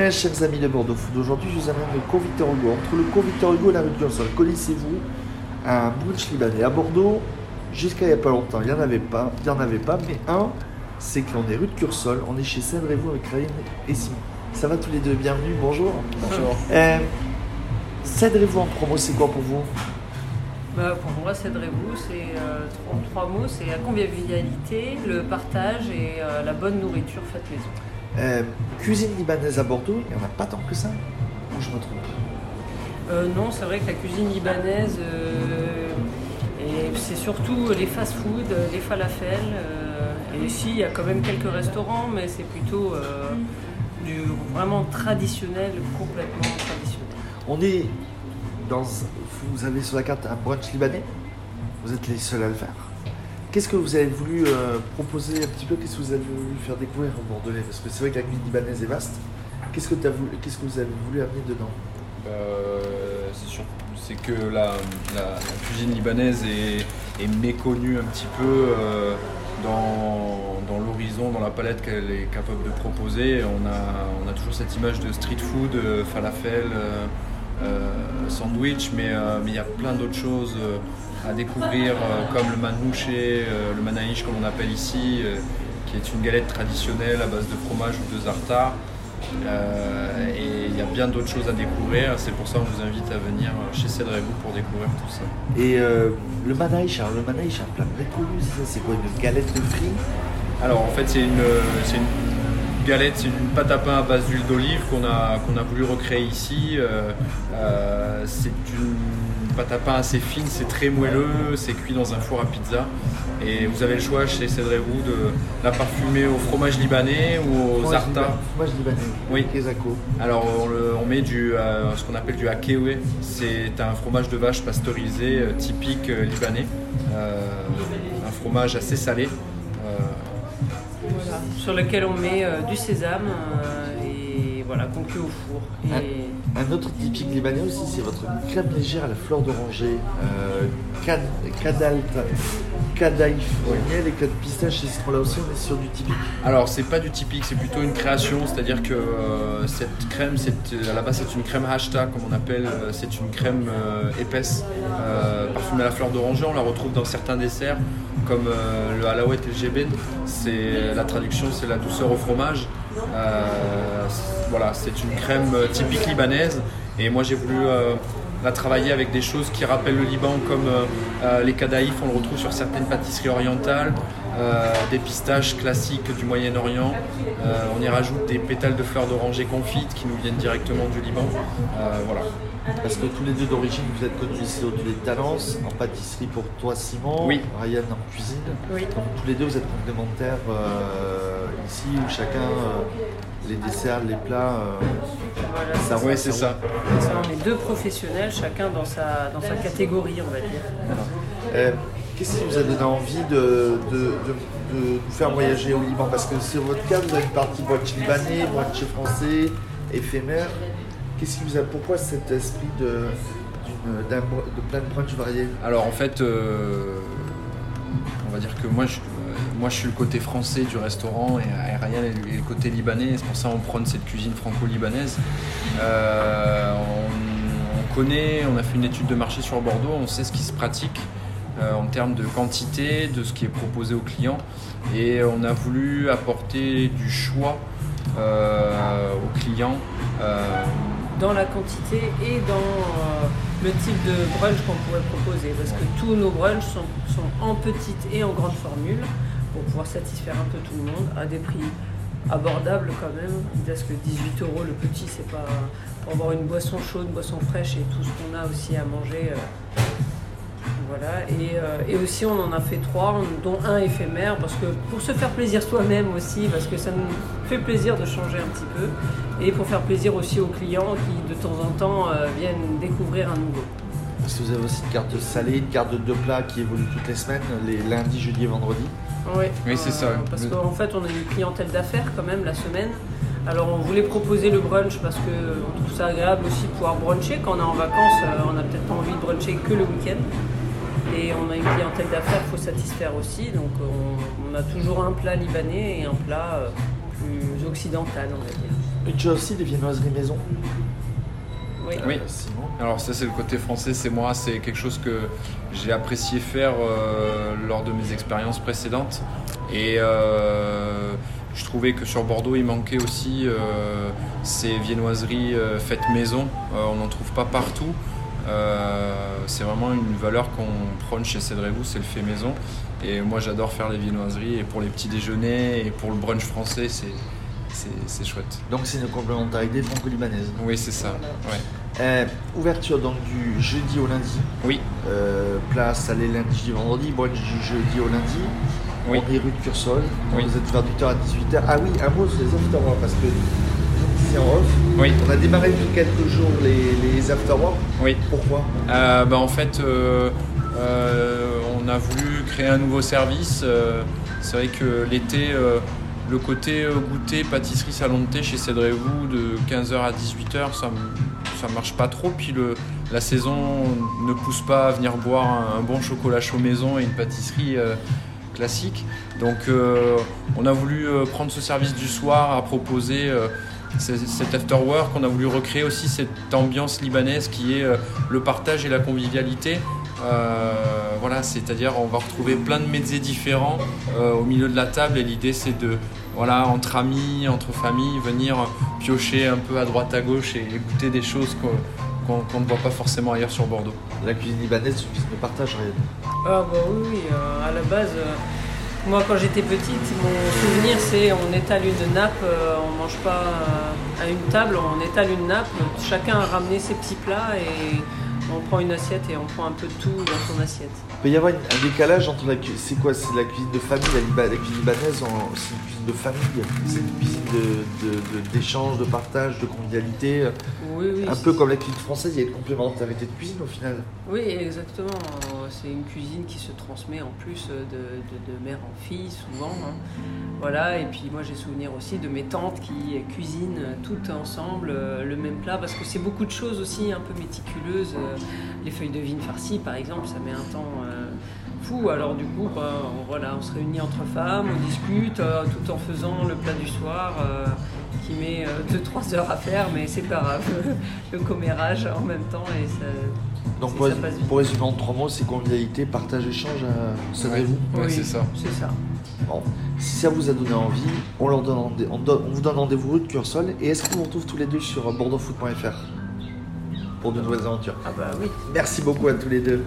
Eh, chers amis de Bordeaux Food, aujourd'hui je vous amène le Conviteur Hugo. Entre le Conviteur Hugo et la rue de Cursol, connaissez-vous un brunch libanais? À Bordeaux, jusqu'à il n'y a pas longtemps, il n'y en avait pas, il y en avait pas, mais un, c'est que l'on est rue de Cursol, on est chez Cèdre-et-Vous avec et Simon. Ça va tous les deux, bienvenue, bonjour. Bonjour. Euh, Cèdre-et-Vous en promo, c'est quoi pour vous? Bah, pour moi, Cédrez-vous, c'est euh, trois, trois mots, c'est la convivialité, le partage et euh, la bonne nourriture faite maison. Euh, Cuisine libanaise à Bordeaux, il n'y en a pas tant que ça Ou je me trompe Euh, non, c'est vrai que la cuisine libanaise, euh, c'est surtout les fast-food, les falafels. et ici, il y a quand même quelques restaurants, mais c'est plutôt du vraiment traditionnel, complètement traditionnel. On est dans. Vous avez sur la carte un brunch libanais? Vous êtes les seuls à le faire? Qu'est-ce que vous avez voulu euh, proposer un petit peu? Qu'est-ce que vous avez voulu faire découvrir aux Bordelais? Parce que c'est vrai que la cuisine libanaise est vaste. Qu'est-ce que, t'as voulu- qu'est-ce que vous avez voulu amener dedans? Euh, c'est que la, cuisine libanaise est, méconnue un petit peu euh, dans, dans l'horizon, dans la palette qu'elle est capable de proposer. On a, on a toujours cette image de street food, falafel, sandwich, mais il y a plein d'autres choses à découvrir, euh, comme le manouché, euh, le manaïch comme on appelle ici, euh, qui est une galette traditionnelle à base de fromage ou de zartar. Euh, et il y a bien d'autres choses à découvrir. C'est pour ça qu'on vous invite à venir chez Cédrez-vous pour découvrir tout ça. Et euh, le manaïch, le manaïch, c'est un plat très connu, c'est quoi Une galette de Alors en fait c'est une, c'est une galette, c'est une pâte à pain à base d'huile d'olive qu'on a, qu'on a voulu recréer ici. Euh, euh, c'est une pâte à pain assez fine, c'est très moelleux, c'est cuit dans un four à pizza. Et vous avez le choix chez Cédrez-vous de la parfumer au fromage libanais ou au Fromage zarta. libanais. Fromage libanais. Oui. Kezako. Alors on, le- on met du, euh, ce qu'on appelle du akewe, c'est un fromage de vache pasteurisé euh, typique libanais, un fromage assez salé. Sur lequel on met euh, du sésame euh, voilà, qu'on cuit au four. Et Un autre typique libanais aussi, c'est votre crème légère à la fleur d'oranger. Euh, kad- kadalt, kadaïf au miel et code pistache. Et ce là aussi, on est sur du typique. alors c'est pas du typique, c'est plutôt une création, c'est-à-dire que euh, cette crème, c'est, à la base c'est une crème hachta comme on appelle, euh, c'est une crème euh, épaisse, euh, parfumée à la fleur d'oranger, on la retrouve dans certains desserts comme euh, le halawet et le jeben, c'est, la traduction c'est la douceur au fromage. Euh, c'est- voilà, c'est une crème euh, typique libanaise et moi j'ai voulu euh, la travailler avec des choses qui rappellent le Liban comme les kadaïfs, on le retrouve sur certaines pâtisseries orientales, euh, des pistaches classiques du Moyen-Orient. Euh, on y rajoute des pétales de fleurs d'oranger confites qui nous viennent directement du Liban. Euh, voilà. Parce que tous les deux d'origine, vous êtes connus ici au de Talence, en pâtisserie pour toi Simon, Oui. Ryan en cuisine. oui. Donc tous les deux, vous êtes complémentaires euh, où chacun, euh, les desserts, les plats, euh, Voilà. ça Oui, c'est ça. Ça, on est deux professionnels, chacun dans sa, dans sa catégorie, on va dire. Euh, Qu'est-ce qui vous a donné envie de, de, de- de nous faire voyager au Liban? Parce que sur votre cas, vous avez une partie brunch libanais, brunch français, éphémère. Qu'est-ce qui vous a, pourquoi cet esprit de, plein de brunchs variés? Alors en fait, euh, on va dire que moi je, euh, moi je suis le côté français du restaurant et, et Ryan est le, côté libanais. C'est pour ça qu'on prône cette cuisine franco-libanaise. Euh, on, on connaît, on a fait une étude de marché sur Bordeaux, on sait ce qui se pratique euh, en termes de quantité, de ce qui est proposé aux clients. Et on a voulu apporter du choix euh, aux clients. Euh, Dans la quantité et dans le type de brunch qu'on pourrait proposer. Parce que tous nos brunchs sont, sont en petite et en grande formule pour pouvoir satisfaire un peu tout le monde à des prix abordables quand même. Parce que 18 euros le petit, c'est pas pour avoir une boisson chaude, une boisson fraîche et tout ce qu'on a aussi à manger. euh, voilà, et, euh, et aussi on en a fait trois, dont un éphémère, parce que pour se faire plaisir soi-même aussi, parce que ça nous fait plaisir de changer un petit peu, et pour faire plaisir aussi aux clients qui de temps en temps euh, viennent découvrir un nouveau. Parce que vous avez aussi une carte salée, une carte de deux plats qui évolue toutes les semaines, les lundis, jeudi et vendredi. Oui, Oui, c'est ça. Parce Le- qu'en fait, on a une clientèle d'affaires quand même la semaine. Alors, on voulait proposer le brunch parce que on trouve ça agréable aussi de pouvoir bruncher. Quand on est en vacances, euh, on n'a peut-être pas envie de bruncher que le week-end. Et on a une clientèle d'affaires qu'il faut satisfaire aussi. Donc, on, on a toujours un plat libanais et un plat euh, plus occidental, on va dire. Une chose aussi, des viennoiseries maison. Oui. Alors ça c'est le côté français, c'est moi, c'est quelque chose que j'ai apprécié faire euh, lors de mes expériences précédentes. Et euh, je trouvais que sur Bordeaux il manquait aussi euh, ces viennoiseries faites maison. On n'en trouve pas partout. C'est vraiment une valeur qu'on prône chez Cédrez-vous, c'est le fait maison. Et moi j'adore faire les viennoiseries et pour les petits déjeuners et pour le brunch français c'est, c'est, chouette. Donc c'est une complémentarité franco-libanaise. Oui c'est ça. Ouais. Euh, ouverture donc du jeudi au lundi. Oui, Euh, place aller lundi, vendredi, brunch du jeudi au lundi. Oui. On est rue de Cursol. Oui. Vous êtes du 8h à 18h. Ah oui, un mot sur les afterwork parce que c'est en off. oui, On a démarré depuis quelques jours les, les afterwork. oui. Pourquoi? Euh, bah, en fait, on a voulu créer un nouveau service. C'est vrai que l'été, le côté euh, goûter, pâtisserie, salon de thé chez Cédrez-vous de 15h à 18h, ça ne marche pas trop. Puis la saison ne pousse pas à venir boire un, bon chocolat chaud maison et une pâtisserie euh, classique. Donc euh, on a voulu prendre ce service du soir à proposer cet after work. On a voulu recréer aussi cette ambiance libanaise qui est le partage et la convivialité. Euh, voilà, c'est-à-dire on va retrouver plein de métiers différents euh, au milieu de la table et l'idée c'est de, voilà, entre amis, entre familles, venir piocher un peu à droite à gauche et, et goûter des choses qu'on ne voit pas forcément ailleurs sur Bordeaux. La cuisine libanaise, de partage, Ryan. Ah bah oui, oui, euh, à la base, euh, moi quand j'étais petite, mon souvenir c'est on étale une nappe, euh, on mange pas euh, à une table, on étale une nappe, chacun a ramené ses petits plats et on prend une assiette et on prend un peu tout dans son assiette. Il peut y avoir un décalage entre la cuisine. C'est quoi C'est la cuisine de famille, la, cuisine libanaise, en- c'est une cuisine de famille. C'est une cuisine de- de- de- d'échange, de, partage, de convivialité. Oui, oui. Un peu comme la cuisine française, il y a une complémentarité de cuisine au final. Oui, exactement. Euh, C'est une cuisine qui se transmet en plus euh, de, mère en fille, souvent. hein. Voilà, et puis moi j'ai souvenir aussi de mes tantes qui cuisinent euh, toutes ensemble euh, le même plat, parce que c'est beaucoup de choses aussi un peu méticuleuses. Les feuilles de vigne farcies, par exemple, ça met un temps euh, fou. Alors du coup, bah, on, voilà, on se réunit entre femmes, on discute, euh, tout en faisant le plat du soir. euh, qui met 2-3 heures à faire, mais c'est pas grave. le commérage en même temps et ça, Donc pour, ça passe vite. pour résumer en trois mots, c'est convivialité, partage, échange. euh, ça Ouais. vous Ouais, Oui, c'est ça. C'est ça. Bon. Si ça vous a donné envie, on, leur donne, rendez- on, donne- on vous donne rendez-vous rue de Cursol. Et est-ce qu'on vous retrouve tous les deux sur bordeauxfoot.fr pour de nouvelles aventures Ah bah oui. Merci beaucoup à tous les deux.